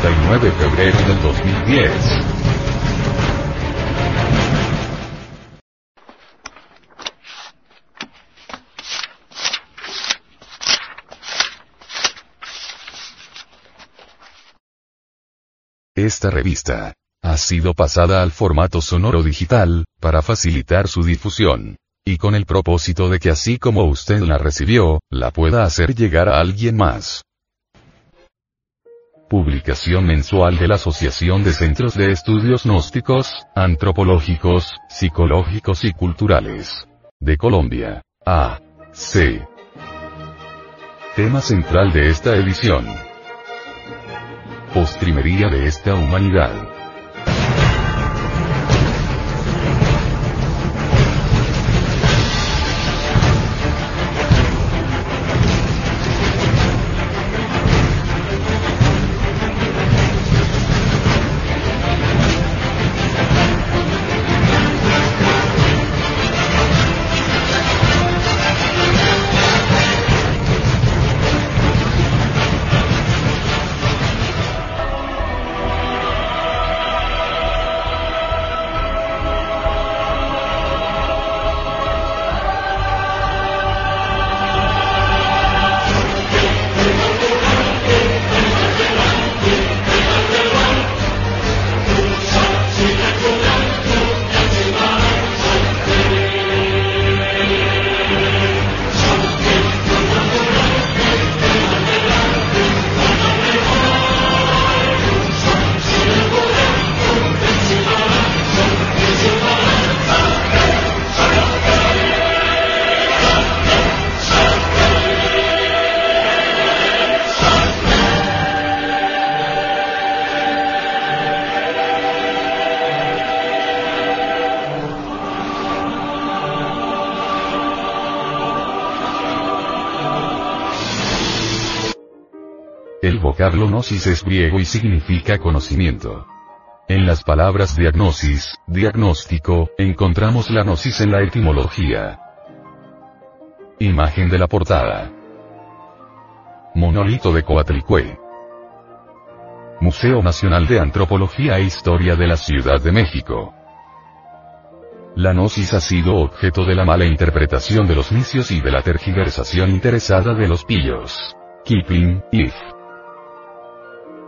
189 febrero del 2010. Esta revista ha sido pasada al formato sonoro digital, para facilitar su difusión. Y con el propósito de que así como usted la recibió, la pueda hacer llegar a alguien más. Publicación mensual de la Asociación de Centros de Estudios Gnósticos, Antropológicos, Psicológicos y Culturales. De Colombia. A. C. Tema central de esta edición. Postrimería de esta humanidad. El vocablo gnosis es griego y significa conocimiento. En las palabras diagnosis, diagnóstico, encontramos la gnosis en la etimología. Imagen de la portada. Monolito de Coatlicue. Museo Nacional de Antropología e Historia de la Ciudad de México. La gnosis ha sido objeto de la mala interpretación de los necios y de la tergiversación interesada de los pillos. Kipling, If.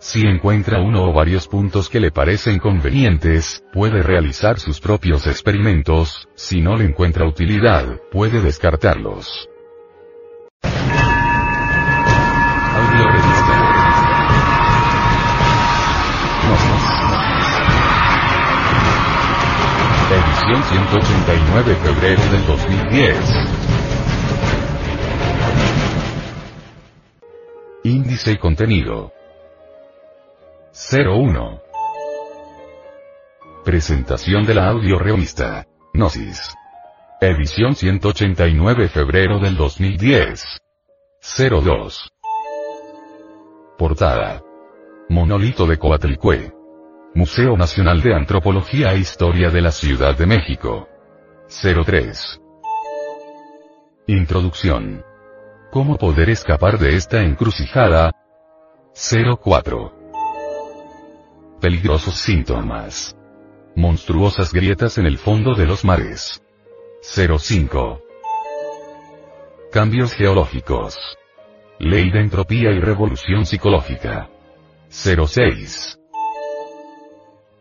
Si encuentra uno o varios puntos que le parecen convenientes, puede realizar sus propios experimentos, si no le encuentra utilidad, puede descartarlos. Audio revista. Edición 189 febrero del 2010. Índice y contenido. 01. Presentación de la audio revista. Gnosis. Edición 189 febrero del 2010. 02. Portada. Monolito de Coatlicue. Museo Nacional de Antropología e Historia de la Ciudad de México. 03. Introducción. ¿Cómo poder escapar de esta encrucijada? 04. Peligrosos síntomas. Monstruosas grietas en el fondo de los mares. 05. Cambios geológicos. Ley de entropía y revolución psicológica. 06.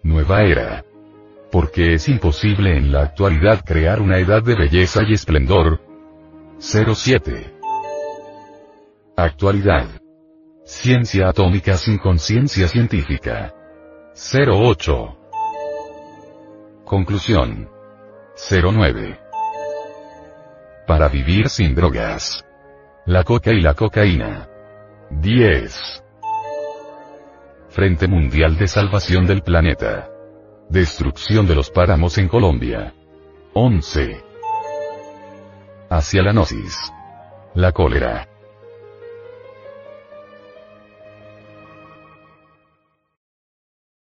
Nueva era. Porque es imposible en la actualidad crear una edad de belleza y esplendor. 07. Actualidad. Ciencia atómica sin conciencia científica. 08. Conclusión. 09. Para vivir sin drogas. La coca y la cocaína. 10. Frente Mundial de Salvación del Planeta. Destrucción de los páramos en Colombia. 11. Hacia la gnosis. La cólera.